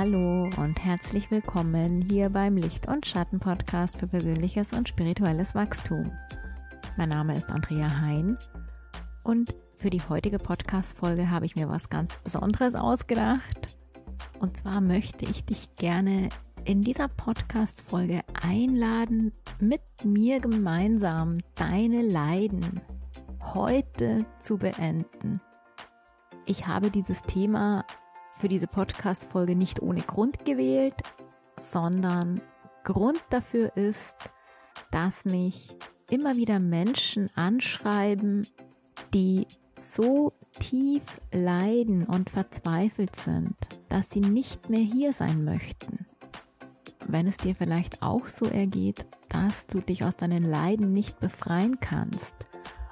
Hallo und herzlich willkommen hier beim Licht- und Schatten-Podcast für persönliches und spirituelles Wachstum. Mein Name ist Andrea Hein und für die heutige Podcast-Folge habe ich mir was ganz Besonderes ausgedacht. Und zwar möchte ich dich gerne in dieser Podcast-Folge einladen, mit mir gemeinsam deine Leiden heute zu beenden. Ich habe dieses Thema für diese Podcast-Folge nicht ohne Grund gewählt, sondern Grund dafür ist, dass mich immer wieder Menschen anschreiben, die so tief leiden und verzweifelt sind, dass sie nicht mehr hier sein möchten. Wenn es dir vielleicht auch so ergeht, dass du dich aus deinen Leiden nicht befreien kannst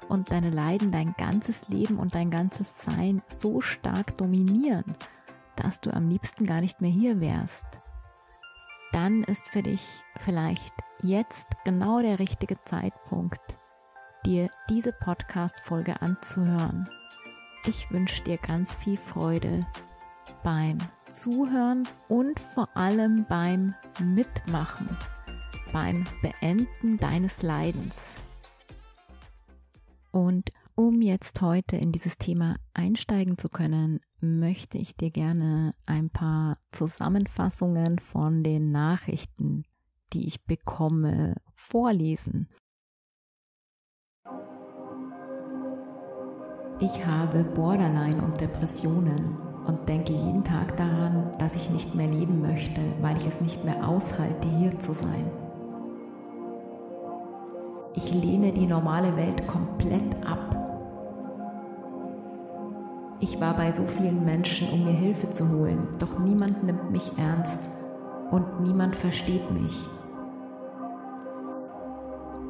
und deine Leiden dein ganzes Leben und dein ganzes Sein so stark dominieren, dass du am liebsten gar nicht mehr hier wärst, dann ist für dich vielleicht jetzt genau der richtige Zeitpunkt, dir diese Podcast-Folge anzuhören. Ich wünsche dir ganz viel Freude beim Zuhören und vor allem beim Mitmachen, beim Beenden deines Leidens. Und um jetzt heute in dieses Thema einsteigen zu können, möchte ich dir gerne ein paar Zusammenfassungen von den Nachrichten, die ich bekomme, vorlesen. Ich habe Borderline und Depressionen und denke jeden Tag daran, dass ich nicht mehr leben möchte, weil ich es nicht mehr aushalte, hier zu sein. Ich lehne die normale Welt komplett ab ich war bei so vielen Menschen, um mir Hilfe zu holen, doch niemand nimmt mich ernst und niemand versteht mich.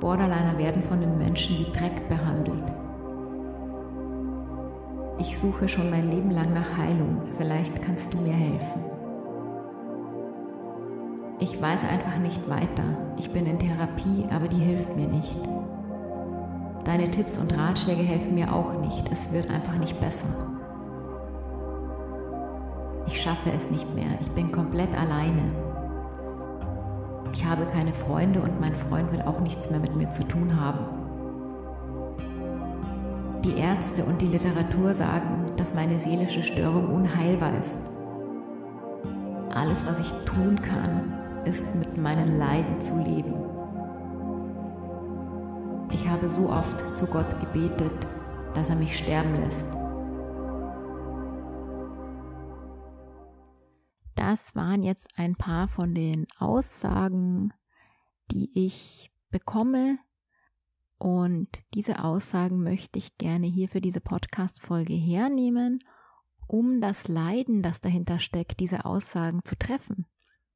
Borderliner werden von den Menschen wie Dreck behandelt. Ich suche schon mein Leben lang nach Heilung, vielleicht kannst du mir helfen. Ich weiß einfach nicht weiter. Ich bin in Therapie, aber die hilft mir nicht. Deine Tipps und Ratschläge helfen mir auch nicht. Es wird einfach nicht besser ich schaffe es nicht mehr, ich bin komplett alleine. Ich habe keine Freunde und mein Freund will auch nichts mehr mit mir zu tun haben. Die Ärzte und die Literatur sagen, dass meine seelische Störung unheilbar ist. Alles, was ich tun kann, ist mit meinen Leiden zu leben. Ich habe so oft zu Gott gebetet, dass er mich sterben lässt. Das waren jetzt ein paar von den Aussagen, die ich bekomme. Und diese Aussagen möchte ich gerne hier für diese Podcast-Folge hernehmen, um das Leiden, das dahinter steckt, diese Aussagen zu treffen,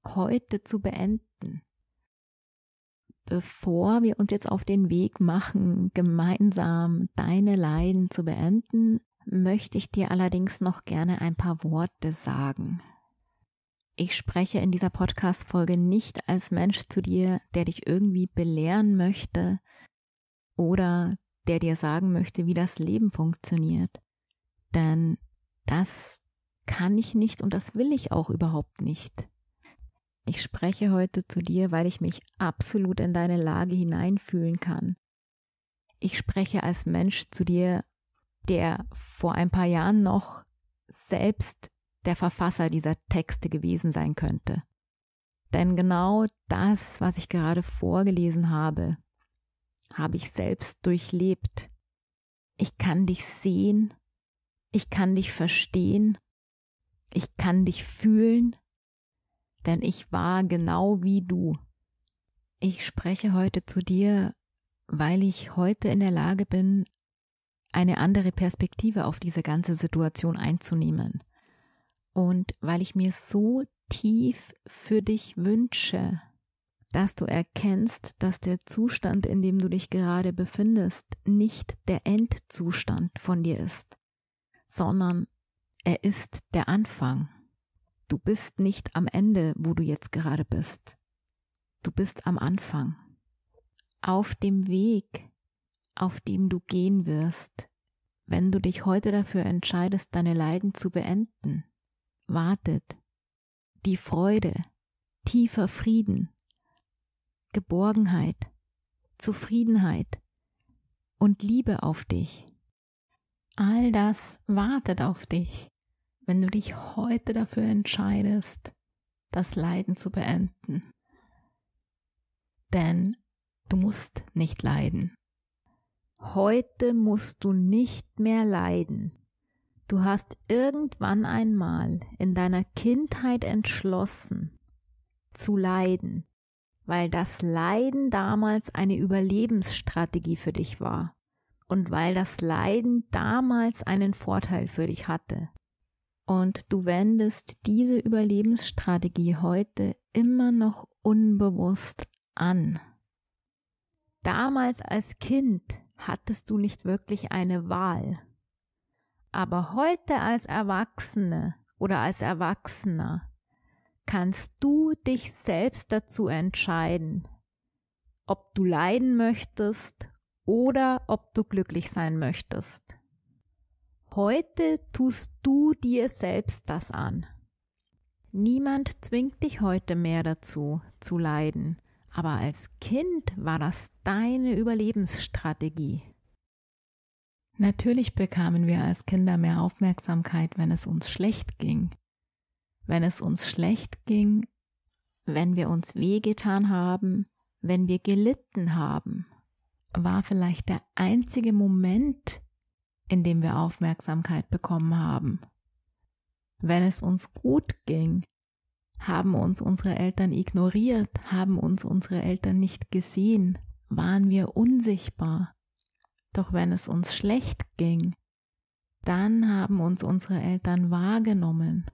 heute zu beenden. Bevor wir uns jetzt auf den Weg machen, gemeinsam deine Leiden zu beenden, möchte ich dir allerdings noch gerne ein paar Worte sagen. Ich spreche in dieser Podcast-Folge nicht als Mensch zu dir, der dich irgendwie belehren möchte oder der dir sagen möchte, wie das Leben funktioniert. Denn das kann ich nicht und das will ich auch überhaupt nicht. Ich spreche heute zu dir, weil ich mich absolut in deine Lage hineinfühlen kann. Ich spreche als Mensch zu dir, der vor ein paar Jahren noch selbst der Verfasser dieser Texte gewesen sein könnte. Denn genau das, was ich gerade vorgelesen habe, habe ich selbst durchlebt. Ich kann dich sehen, ich kann dich verstehen, ich kann dich fühlen, denn ich war genau wie du. Ich spreche heute zu dir, weil ich heute in der Lage bin, eine andere Perspektive auf diese ganze Situation einzunehmen und weil ich mir so tief für dich wünsche, dass du erkennst, dass der Zustand, in dem du dich gerade befindest, nicht der Endzustand von dir ist, sondern er ist der Anfang. Du bist nicht am Ende, wo du jetzt gerade bist. Du bist am Anfang. Auf dem Weg, auf dem du gehen wirst, wenn du dich heute dafür entscheidest, deine Leiden zu beenden wartet die Freude, tiefer Frieden, Geborgenheit, Zufriedenheit und Liebe auf dich. All das wartet auf dich, wenn du dich heute dafür entscheidest, das Leiden zu beenden. Denn du musst nicht leiden. Heute musst du nicht mehr leiden. Du hast irgendwann einmal in deiner Kindheit entschlossen zu leiden, weil das Leiden damals eine Überlebensstrategie für dich war und weil das Leiden damals einen Vorteil für dich hatte. Und du wendest diese Überlebensstrategie heute immer noch unbewusst an. Damals als Kind hattest du nicht wirklich eine Wahl. Aber heute als Erwachsene oder als Erwachsener kannst du dich selbst dazu entscheiden, ob du leiden möchtest oder ob du glücklich sein möchtest. Heute tust du dir selbst das an. Niemand zwingt dich heute mehr dazu, zu leiden, aber als Kind war das deine Überlebensstrategie. Natürlich bekamen wir als Kinder mehr Aufmerksamkeit, wenn es uns schlecht ging. Wenn es uns schlecht ging, wenn wir uns wehgetan haben, wenn wir gelitten haben, war vielleicht der einzige Moment, in dem wir Aufmerksamkeit bekommen haben. Wenn es uns gut ging, haben uns unsere Eltern ignoriert, haben uns unsere Eltern nicht gesehen, waren wir unsichtbar. Doch wenn es uns schlecht ging, dann haben uns unsere Eltern wahrgenommen.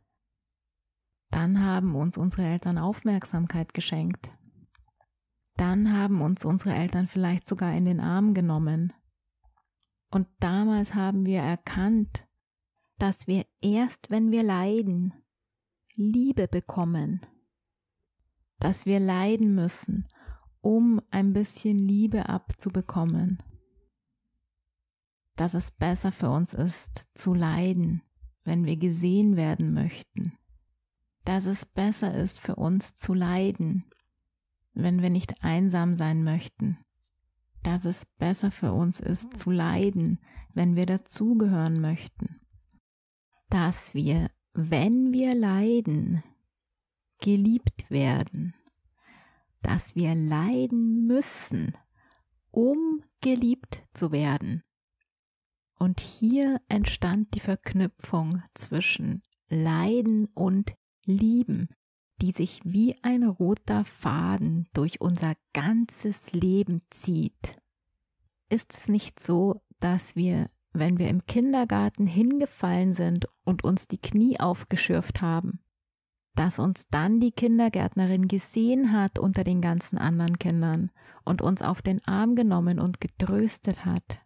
Dann haben uns unsere Eltern Aufmerksamkeit geschenkt. Dann haben uns unsere Eltern vielleicht sogar in den Arm genommen. Und damals haben wir erkannt, dass wir erst, wenn wir leiden, Liebe bekommen, dass wir leiden müssen, um ein bisschen Liebe abzubekommen, dass es besser für uns ist zu leiden, wenn wir gesehen werden möchten, dass es besser ist für uns zu leiden, wenn wir nicht einsam sein möchten, dass es besser für uns ist zu leiden, wenn wir dazugehören möchten, dass wir wenn wir leiden, geliebt werden, dass wir leiden müssen, um geliebt zu werden. Und hier entstand die Verknüpfung zwischen Leiden und Lieben, die sich wie ein roter Faden durch unser ganzes Leben zieht. Ist es nicht so, dass wir wenn wir im Kindergarten hingefallen sind und uns die Knie aufgeschürft haben, dass uns dann die Kindergärtnerin gesehen hat unter den ganzen anderen Kindern und uns auf den Arm genommen und getröstet hat.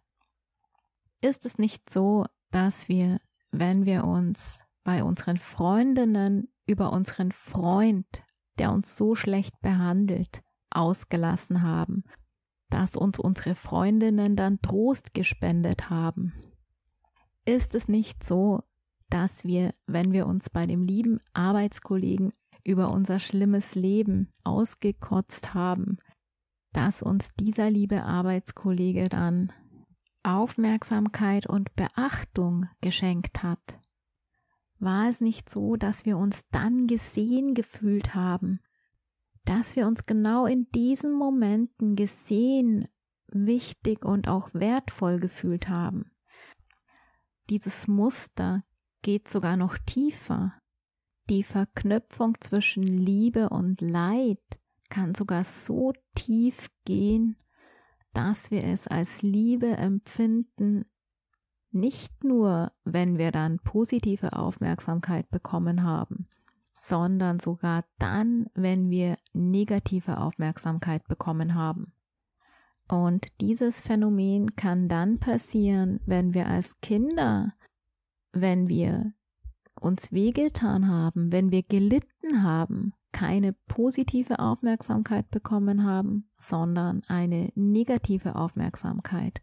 Ist es nicht so, dass wir, wenn wir uns bei unseren Freundinnen über unseren Freund, der uns so schlecht behandelt, ausgelassen haben dass uns unsere Freundinnen dann Trost gespendet haben. Ist es nicht so, dass wir, wenn wir uns bei dem lieben Arbeitskollegen über unser schlimmes Leben ausgekotzt haben, dass uns dieser liebe Arbeitskollege dann Aufmerksamkeit und Beachtung geschenkt hat? War es nicht so, dass wir uns dann gesehen gefühlt haben dass wir uns genau in diesen Momenten gesehen, wichtig und auch wertvoll gefühlt haben. Dieses Muster geht sogar noch tiefer. Die Verknüpfung zwischen Liebe und Leid kann sogar so tief gehen, dass wir es als Liebe empfinden, nicht nur, wenn wir dann positive Aufmerksamkeit bekommen haben, sondern sogar dann, wenn wir negative Aufmerksamkeit bekommen haben. Und dieses Phänomen kann dann passieren, wenn wir als Kinder, wenn wir uns wehgetan haben, wenn wir gelitten haben, keine positive Aufmerksamkeit bekommen haben, sondern eine negative Aufmerksamkeit.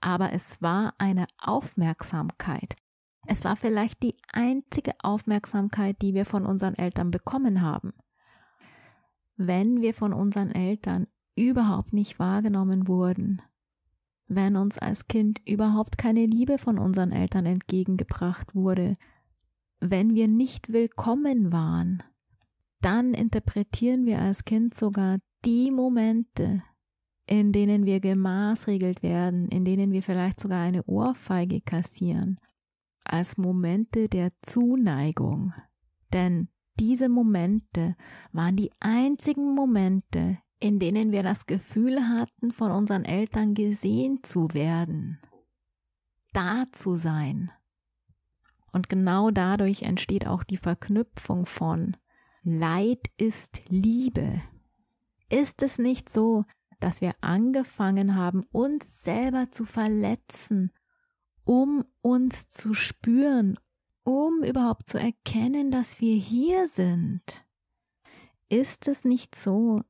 Aber es war eine Aufmerksamkeit. Es war vielleicht die einzige Aufmerksamkeit, die wir von unseren Eltern bekommen haben. Wenn wir von unseren Eltern überhaupt nicht wahrgenommen wurden, wenn uns als Kind überhaupt keine Liebe von unseren Eltern entgegengebracht wurde, wenn wir nicht willkommen waren, dann interpretieren wir als Kind sogar die Momente, in denen wir gemaßregelt werden, in denen wir vielleicht sogar eine Ohrfeige kassieren, als Momente der Zuneigung. Denn diese Momente waren die einzigen Momente, in denen wir das Gefühl hatten, von unseren Eltern gesehen zu werden, da zu sein. Und genau dadurch entsteht auch die Verknüpfung von Leid ist Liebe. Ist es nicht so, dass wir angefangen haben, uns selber zu verletzen, um uns zu spüren, um überhaupt zu erkennen, dass wir hier sind? Ist es nicht so,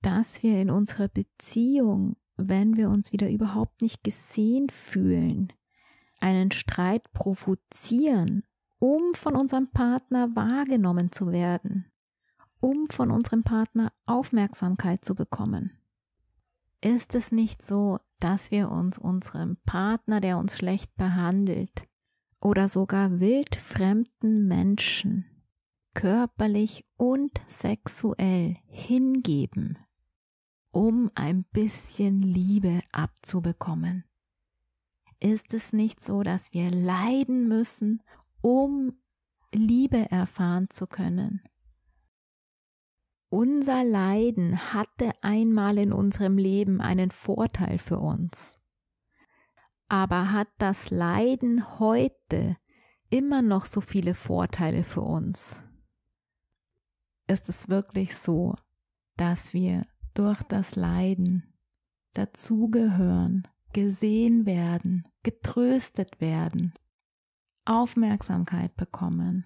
dass wir in unserer Beziehung, wenn wir uns wieder überhaupt nicht gesehen fühlen, einen Streit provozieren, um von unserem Partner wahrgenommen zu werden, um von unserem Partner Aufmerksamkeit zu bekommen? Ist es nicht so, dass wir uns unserem Partner, der uns schlecht behandelt, oder sogar wildfremden Menschen körperlich und sexuell hingeben, um ein bisschen Liebe abzubekommen? Ist es nicht so, dass wir leiden müssen, um Liebe erfahren zu können? Unser Leiden hatte einmal in unserem Leben einen Vorteil für uns. Aber hat das Leiden heute immer noch so viele Vorteile für uns? Ist es wirklich so, dass wir durch das Leiden dazugehören, gesehen werden, getröstet werden, Aufmerksamkeit bekommen,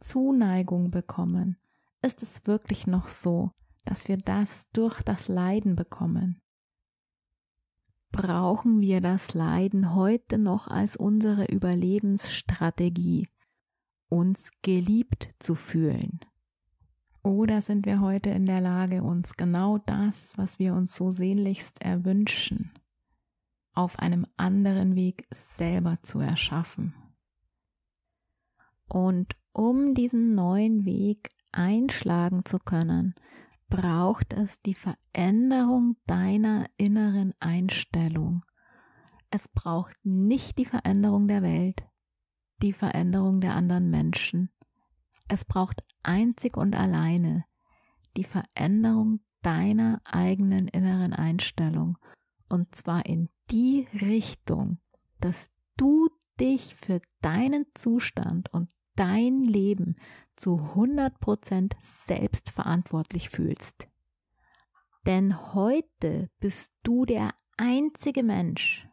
Zuneigung bekommen, ist es wirklich noch so, dass wir das durch das Leiden bekommen? Brauchen wir das Leiden heute noch als unsere Überlebensstrategie, uns geliebt zu fühlen? Oder sind wir heute in der Lage, uns genau das, was wir uns so sehnlichst erwünschen, auf einem anderen Weg selber zu erschaffen. Und um diesen neuen Weg einschlagen zu können, braucht es die Veränderung deiner inneren Einstellung. Es braucht nicht die Veränderung der Welt, die Veränderung der anderen Menschen. Es braucht einzig und alleine die Veränderung deiner eigenen inneren Einstellung und zwar in die Richtung, dass du dich für deinen Zustand und dein Leben zu 100% selbst verantwortlich fühlst. Denn heute bist du der einzige Mensch,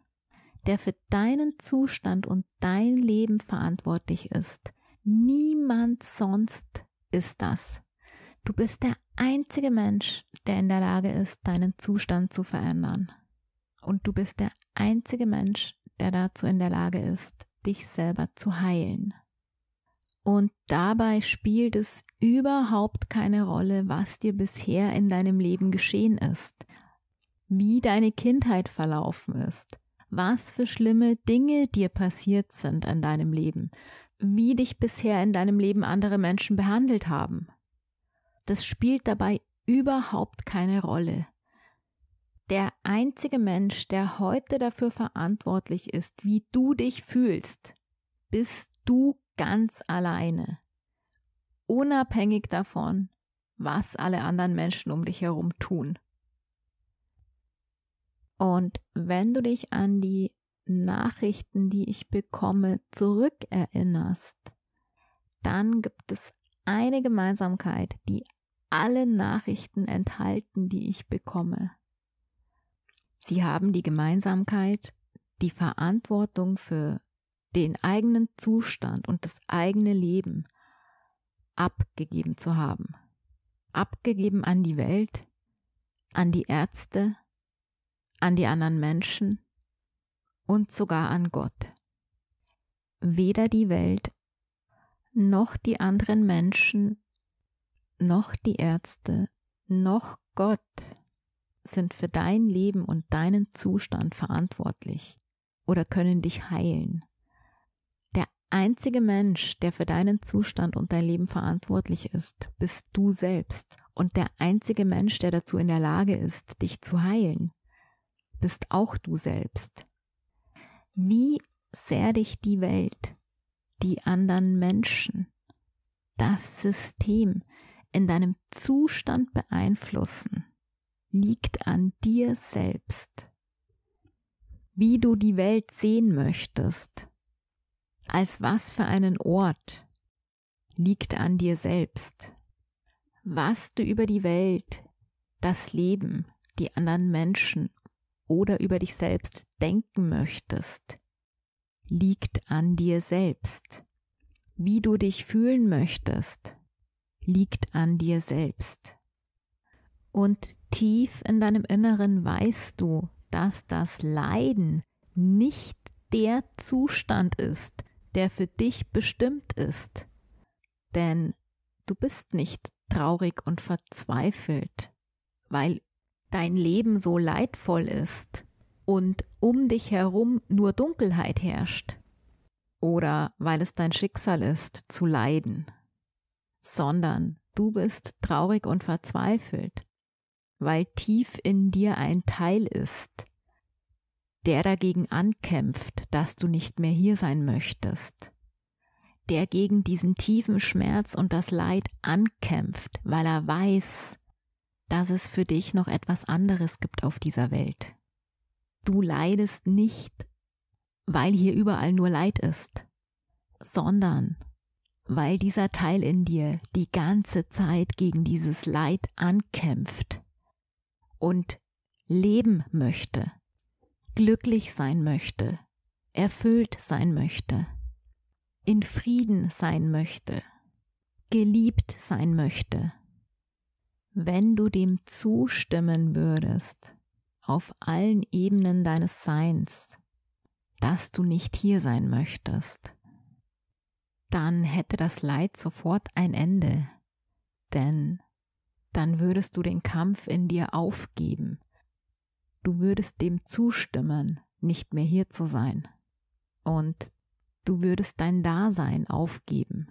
der für deinen Zustand und dein Leben verantwortlich ist. Niemand sonst ist das. Du bist der einzige Mensch, der in der Lage ist, deinen Zustand zu verändern und du bist der einzige Mensch, der dazu in der Lage ist, dich selber zu heilen. Und dabei spielt es überhaupt keine Rolle, was dir bisher in deinem Leben geschehen ist, wie deine Kindheit verlaufen ist, was für schlimme Dinge dir passiert sind in deinem Leben, wie dich bisher in deinem Leben andere Menschen behandelt haben. Das spielt dabei überhaupt keine Rolle. Der einzige Mensch, der heute dafür verantwortlich ist, wie du dich fühlst, bist du ganz alleine. Unabhängig davon, was alle anderen Menschen um dich herum tun. Und wenn du dich an die Nachrichten, die ich bekomme, zurückerinnerst, dann gibt es eine Gemeinsamkeit, die alle Nachrichten enthalten, die ich bekomme. Sie haben die Gemeinsamkeit, die Verantwortung für den eigenen Zustand und das eigene Leben abgegeben zu haben. Abgegeben an die Welt, an die Ärzte, an die anderen Menschen und sogar an Gott. weder die Welt noch die anderen Menschen noch die Ärzte noch Gott sind für dein Leben und deinen Zustand verantwortlich oder können dich heilen. Der einzige Mensch, der für deinen Zustand und dein Leben verantwortlich ist, bist du selbst. Und der einzige Mensch, der dazu in der Lage ist, dich zu heilen, bist auch du selbst. Wie sehr dich die Welt, die anderen Menschen, das System in deinem Zustand beeinflussen, liegt an dir selbst. Wie du die Welt sehen möchtest, als was für einen Ort, liegt an dir selbst. Was du über die Welt, das Leben, die anderen Menschen oder über dich selbst denken möchtest, liegt an dir selbst. Wie du dich fühlen möchtest, liegt an dir selbst. Und tief in deinem Inneren weißt du, dass das Leiden nicht der Zustand ist, der für dich bestimmt ist. Denn du bist nicht traurig und verzweifelt, weil dein Leben so leidvoll ist und um dich herum nur Dunkelheit herrscht, oder weil es dein Schicksal ist, zu leiden, sondern du bist traurig und verzweifelt, weil tief in dir ein Teil ist, der dagegen ankämpft, dass du nicht mehr hier sein möchtest, der gegen diesen tiefen Schmerz und das Leid ankämpft, weil er weiß, dass es für dich noch etwas anderes gibt auf dieser Welt. Du leidest nicht, weil hier überall nur Leid ist, sondern weil dieser Teil in dir die ganze Zeit gegen dieses Leid ankämpft und leben möchte, glücklich sein möchte, erfüllt sein möchte, in Frieden sein möchte, geliebt sein möchte. Wenn du dem zustimmen würdest, auf allen Ebenen deines Seins, dass du nicht hier sein möchtest, dann hätte das Leid sofort ein Ende, denn dann würdest du den Kampf in dir aufgeben, du würdest dem zustimmen, nicht mehr hier zu sein, und du würdest dein Dasein aufgeben,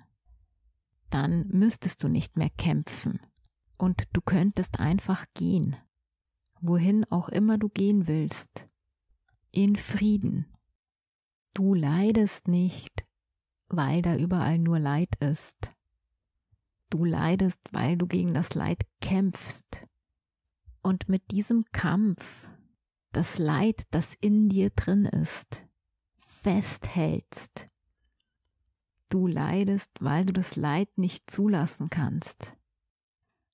dann müsstest du nicht mehr kämpfen, und du könntest einfach gehen wohin auch immer du gehen willst, in Frieden. Du leidest nicht, weil da überall nur Leid ist. Du leidest, weil du gegen das Leid kämpfst. Und mit diesem Kampf das Leid, das in dir drin ist, festhältst. Du leidest, weil du das Leid nicht zulassen kannst.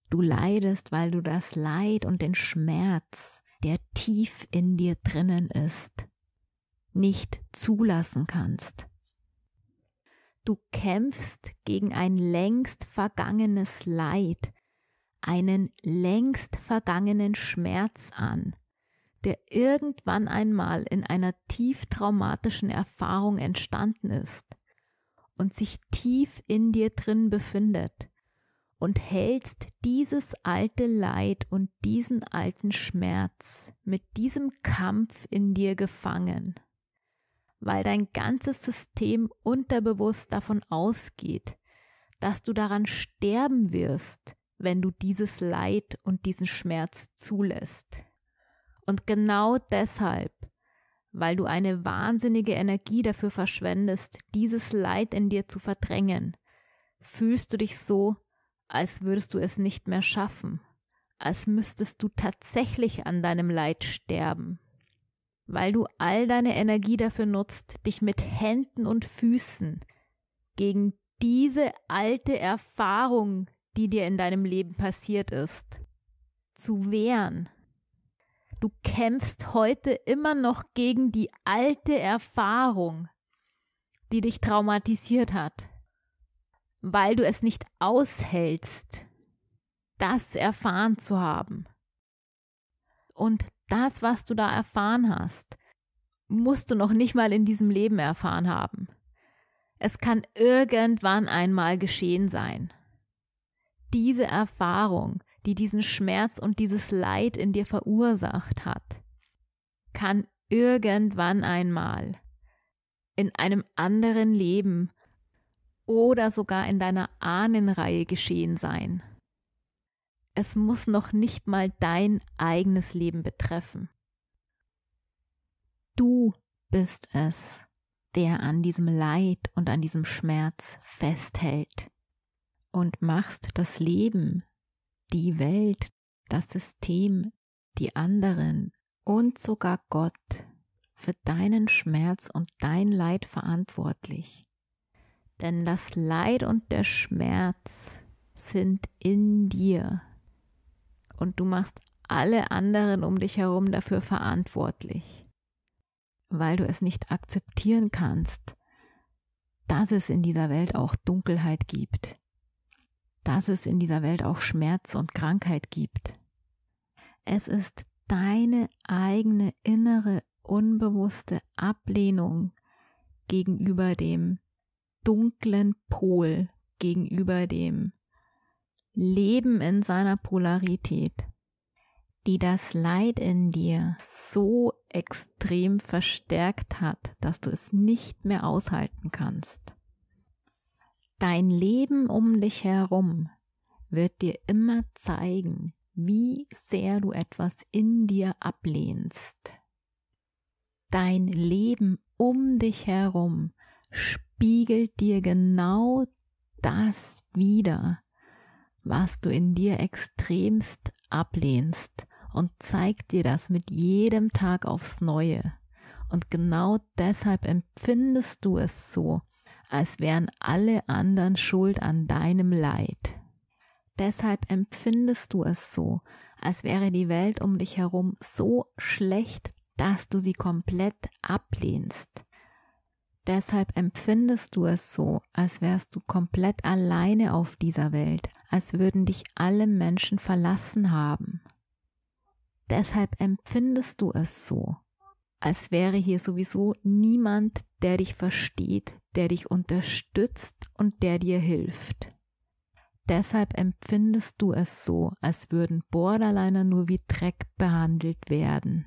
Du leidest, weil du das Leid und den Schmerz, der tief in dir drinnen ist, nicht zulassen kannst. Du kämpfst gegen ein längst vergangenes Leid, einen längst vergangenen Schmerz an, der irgendwann einmal in einer tief traumatischen Erfahrung entstanden ist und sich tief in dir drin befindet und hältst dieses alte Leid und diesen alten Schmerz mit diesem Kampf in dir gefangen, weil dein ganzes System unterbewusst davon ausgeht, dass du daran sterben wirst, wenn du dieses Leid und diesen Schmerz zulässt. Und genau deshalb, weil du eine wahnsinnige Energie dafür verschwendest, dieses Leid in dir zu verdrängen, fühlst du dich so, als würdest du es nicht mehr schaffen, als müsstest du tatsächlich an deinem Leid sterben, weil du all deine Energie dafür nutzt, dich mit Händen und Füßen gegen diese alte Erfahrung, die dir in deinem Leben passiert ist, zu wehren. Du kämpfst heute immer noch gegen die alte Erfahrung, die dich traumatisiert hat weil du es nicht aushältst, das erfahren zu haben. Und das, was du da erfahren hast, musst du noch nicht mal in diesem Leben erfahren haben. Es kann irgendwann einmal geschehen sein. Diese Erfahrung, die diesen Schmerz und dieses Leid in dir verursacht hat, kann irgendwann einmal in einem anderen Leben oder sogar in deiner Ahnenreihe geschehen sein. Es muss noch nicht mal dein eigenes Leben betreffen. Du bist es, der an diesem Leid und an diesem Schmerz festhält und machst das Leben, die Welt, das System, die anderen und sogar Gott für deinen Schmerz und dein Leid verantwortlich. Denn das Leid und der Schmerz sind in dir. Und du machst alle anderen um dich herum dafür verantwortlich, weil du es nicht akzeptieren kannst, dass es in dieser Welt auch Dunkelheit gibt, dass es in dieser Welt auch Schmerz und Krankheit gibt. Es ist deine eigene innere unbewusste Ablehnung gegenüber dem dunklen Pol, gegenüber dem Leben in seiner Polarität, die das Leid in dir so extrem verstärkt hat, dass du es nicht mehr aushalten kannst. Dein Leben um dich herum wird dir immer zeigen, wie sehr du etwas in dir ablehnst. Dein Leben um dich herum spiegelt dir genau das wider, was du in dir extremst ablehnst und zeigt dir das mit jedem Tag aufs Neue. Und genau deshalb empfindest du es so, als wären alle anderen schuld an deinem Leid. Deshalb empfindest du es so, als wäre die Welt um dich herum so schlecht, dass du sie komplett ablehnst. Deshalb empfindest du es so, als wärst du komplett alleine auf dieser Welt, als würden dich alle Menschen verlassen haben. Deshalb empfindest du es so, als wäre hier sowieso niemand, der dich versteht, der dich unterstützt und der dir hilft. Deshalb empfindest du es so, als würden Borderliner nur wie Dreck behandelt werden.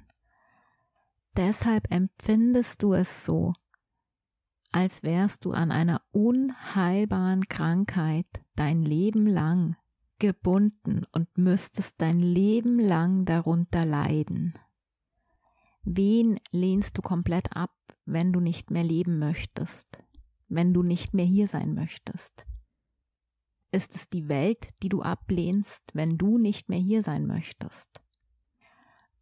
Deshalb empfindest du es so, als wärst du an einer unheilbaren Krankheit dein Leben lang gebunden und müsstest dein Leben lang darunter leiden. Wen lehnst du komplett ab, wenn du nicht mehr leben möchtest, wenn du nicht mehr hier sein möchtest? Ist es die Welt, die du ablehnst, wenn du nicht mehr hier sein möchtest?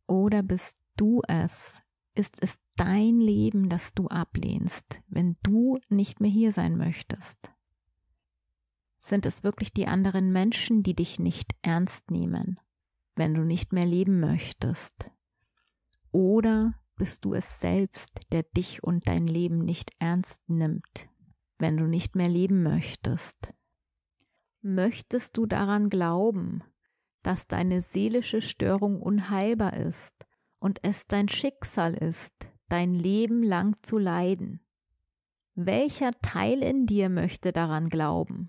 Oder bist du es, ist es dein Leben, das du ablehnst, wenn du nicht mehr hier sein möchtest? Sind es wirklich die anderen Menschen, die dich nicht ernst nehmen, wenn du nicht mehr leben möchtest? Oder bist du es selbst, der dich und dein Leben nicht ernst nimmt, wenn du nicht mehr leben möchtest? Möchtest du daran glauben, dass deine seelische Störung unheilbar ist und es dein Schicksal ist, dein Leben lang zu leiden. Welcher Teil in dir möchte daran glauben?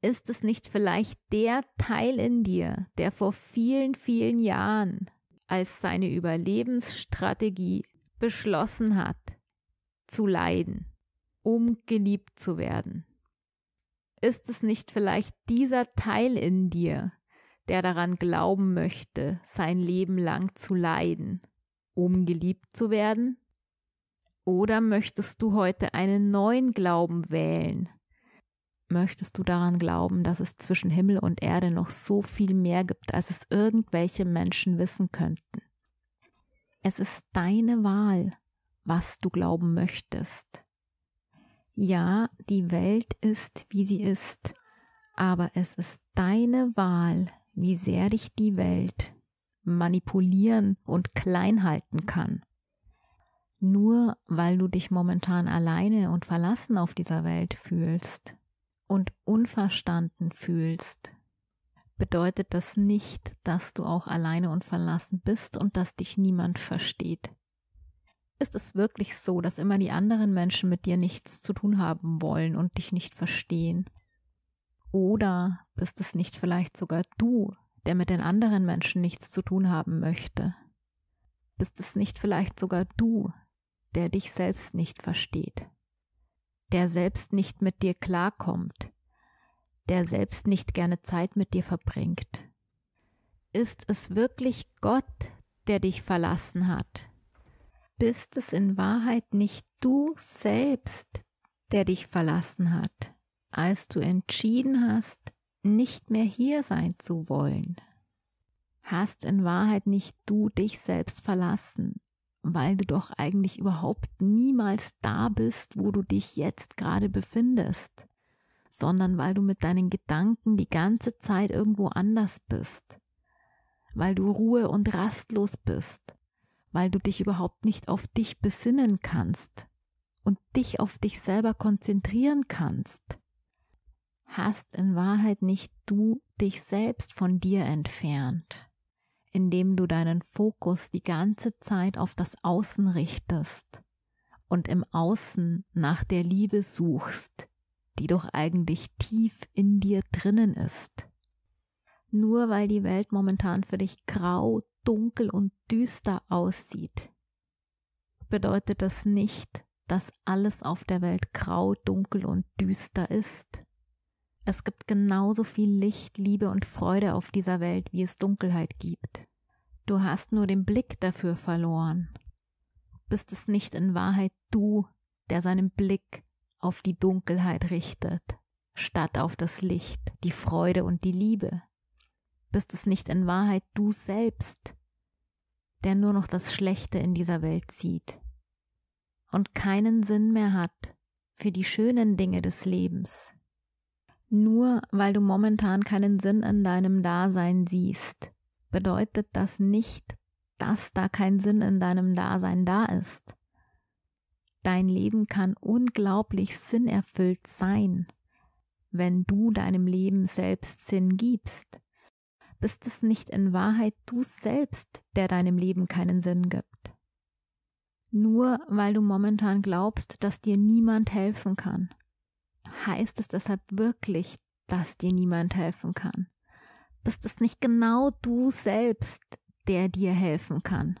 Ist es nicht vielleicht der Teil in dir, der vor vielen, vielen Jahren als seine Überlebensstrategie beschlossen hat, zu leiden, um geliebt zu werden? Ist es nicht vielleicht dieser Teil in dir, der daran glauben möchte, sein Leben lang zu leiden, um geliebt zu werden? Oder möchtest du heute einen neuen Glauben wählen? Möchtest du daran glauben, dass es zwischen Himmel und Erde noch so viel mehr gibt, als es irgendwelche Menschen wissen könnten? Es ist deine Wahl, was du glauben möchtest. Ja, die Welt ist, wie sie ist, aber es ist deine Wahl, wie sehr dich die Welt manipulieren und klein halten kann. Nur weil du dich momentan alleine und verlassen auf dieser Welt fühlst und unverstanden fühlst, bedeutet das nicht, dass du auch alleine und verlassen bist und dass dich niemand versteht. Ist es wirklich so, dass immer die anderen Menschen mit dir nichts zu tun haben wollen und dich nicht verstehen? Oder bist es nicht vielleicht sogar du, der mit den anderen Menschen nichts zu tun haben möchte? Bist es nicht vielleicht sogar du, der dich selbst nicht versteht, der selbst nicht mit dir klarkommt, der selbst nicht gerne Zeit mit dir verbringt? Ist es wirklich Gott, der dich verlassen hat? Bist es in Wahrheit nicht du selbst, der dich verlassen hat, als du entschieden hast, nicht mehr hier sein zu wollen? Hast in Wahrheit nicht du dich selbst verlassen, weil du doch eigentlich überhaupt niemals da bist, wo du dich jetzt gerade befindest, sondern weil du mit deinen Gedanken die ganze Zeit irgendwo anders bist, weil du ruhe und rastlos bist, weil du dich überhaupt nicht auf dich besinnen kannst und dich auf dich selber konzentrieren kannst. Hast in Wahrheit nicht du dich selbst von dir entfernt, indem du deinen Fokus die ganze Zeit auf das Außen richtest und im Außen nach der Liebe suchst, die doch eigentlich tief in dir drinnen ist. Nur weil die Welt momentan für dich grau, dunkel und düster aussieht, bedeutet das nicht, dass alles auf der Welt grau, dunkel und düster ist. Es gibt genauso viel Licht, Liebe und Freude auf dieser Welt, wie es Dunkelheit gibt. Du hast nur den Blick dafür verloren. Bist es nicht in Wahrheit du, der seinen Blick auf die Dunkelheit richtet, statt auf das Licht, die Freude und die Liebe? Bist es nicht in Wahrheit du selbst, der nur noch das Schlechte in dieser Welt sieht und keinen Sinn mehr hat für die schönen Dinge des Lebens. Nur weil du momentan keinen Sinn in deinem Dasein siehst, bedeutet das nicht, dass da kein Sinn in deinem Dasein da ist. Dein Leben kann unglaublich sinnerfüllt sein, wenn du deinem Leben selbst Sinn gibst bist es nicht in Wahrheit du selbst, der deinem Leben keinen Sinn gibt. Nur weil du momentan glaubst, dass dir niemand helfen kann, heißt es deshalb wirklich, dass dir niemand helfen kann. Bist es nicht genau du selbst, der dir helfen kann?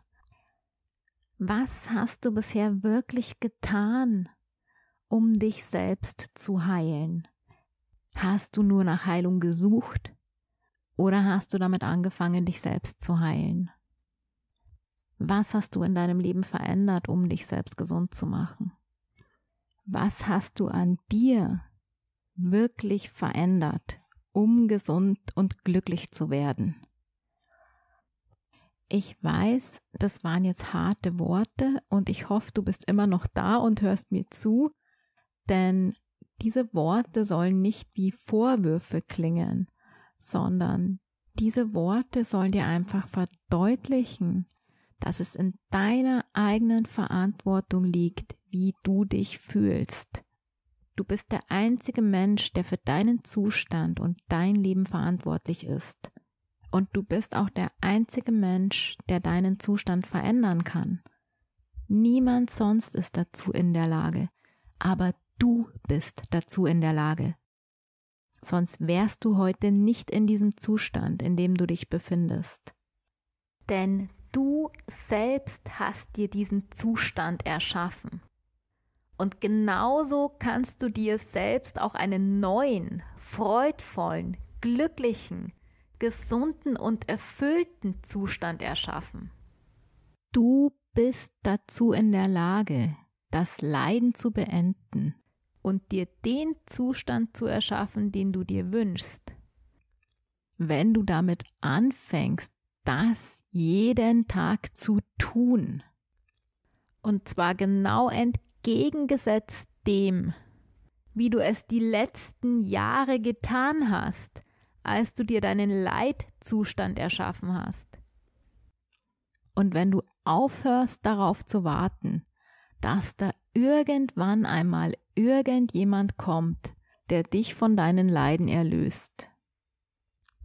Was hast du bisher wirklich getan, um dich selbst zu heilen? Hast du nur nach Heilung gesucht? Oder hast du damit angefangen, dich selbst zu heilen? Was hast du in deinem Leben verändert, um dich selbst gesund zu machen? Was hast du an dir wirklich verändert, um gesund und glücklich zu werden? Ich weiß, das waren jetzt harte Worte und ich hoffe, du bist immer noch da und hörst mir zu, denn diese Worte sollen nicht wie Vorwürfe klingen, sondern diese Worte sollen dir einfach verdeutlichen, dass es in deiner eigenen Verantwortung liegt, wie du dich fühlst. Du bist der einzige Mensch, der für deinen Zustand und dein Leben verantwortlich ist. Und du bist auch der einzige Mensch, der deinen Zustand verändern kann. Niemand sonst ist dazu in der Lage, aber du bist dazu in der Lage sonst wärst du heute nicht in diesem Zustand, in dem du dich befindest. Denn du selbst hast dir diesen Zustand erschaffen. Und genauso kannst du dir selbst auch einen neuen, freudvollen, glücklichen, gesunden und erfüllten Zustand erschaffen. Du bist dazu in der Lage, das Leiden zu beenden und dir den Zustand zu erschaffen, den du dir wünschst. Wenn du damit anfängst, das jeden Tag zu tun, und zwar genau entgegengesetzt dem, wie du es die letzten Jahre getan hast, als du dir deinen Leitzustand erschaffen hast. Und wenn du aufhörst darauf zu warten, dass da irgendwann einmal irgendjemand kommt, der dich von deinen Leiden erlöst.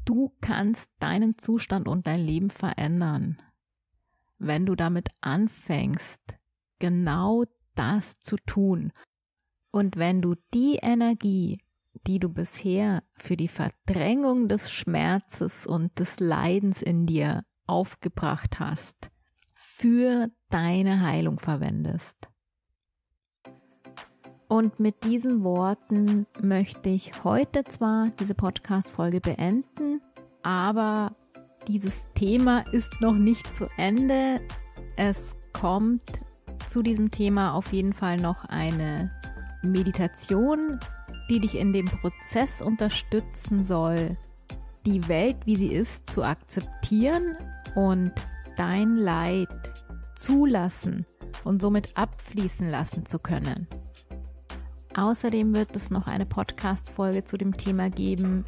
Du kannst deinen Zustand und dein Leben verändern, wenn du damit anfängst, genau das zu tun. Und wenn du die Energie, die du bisher für die Verdrängung des Schmerzes und des Leidens in dir aufgebracht hast, für deine Heilung verwendest. Und mit diesen Worten möchte ich heute zwar diese Podcast-Folge beenden, aber dieses Thema ist noch nicht zu Ende. Es kommt zu diesem Thema auf jeden Fall noch eine Meditation, die dich in dem Prozess unterstützen soll, die Welt, wie sie ist, zu akzeptieren und dein Leid zulassen und somit abfließen lassen zu können. Außerdem wird es noch eine Podcast-Folge zu dem Thema geben,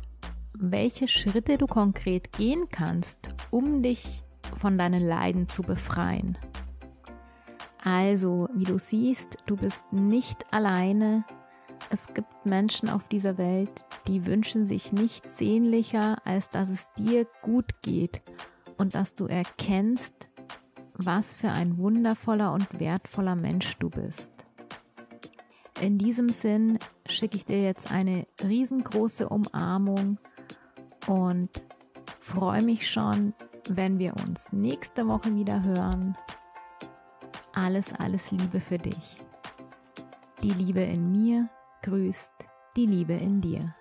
welche Schritte du konkret gehen kannst, um dich von deinen Leiden zu befreien. Also, wie du siehst, du bist nicht alleine. Es gibt Menschen auf dieser Welt, die wünschen sich nichts sehnlicher, als dass es dir gut geht und dass du erkennst, was für ein wundervoller und wertvoller Mensch du bist. In diesem Sinn schicke ich dir jetzt eine riesengroße Umarmung und freue mich schon, wenn wir uns nächste Woche wieder hören. Alles, alles Liebe für dich. Die Liebe in mir grüßt die Liebe in dir.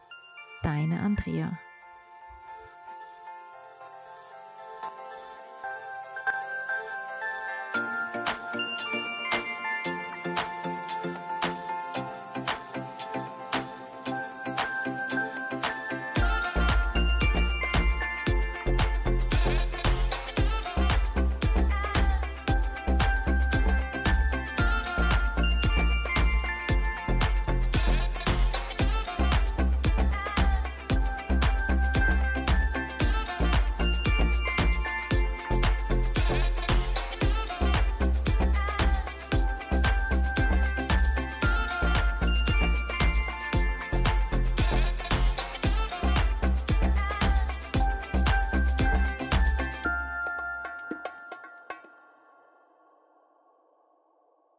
Deine Andrea.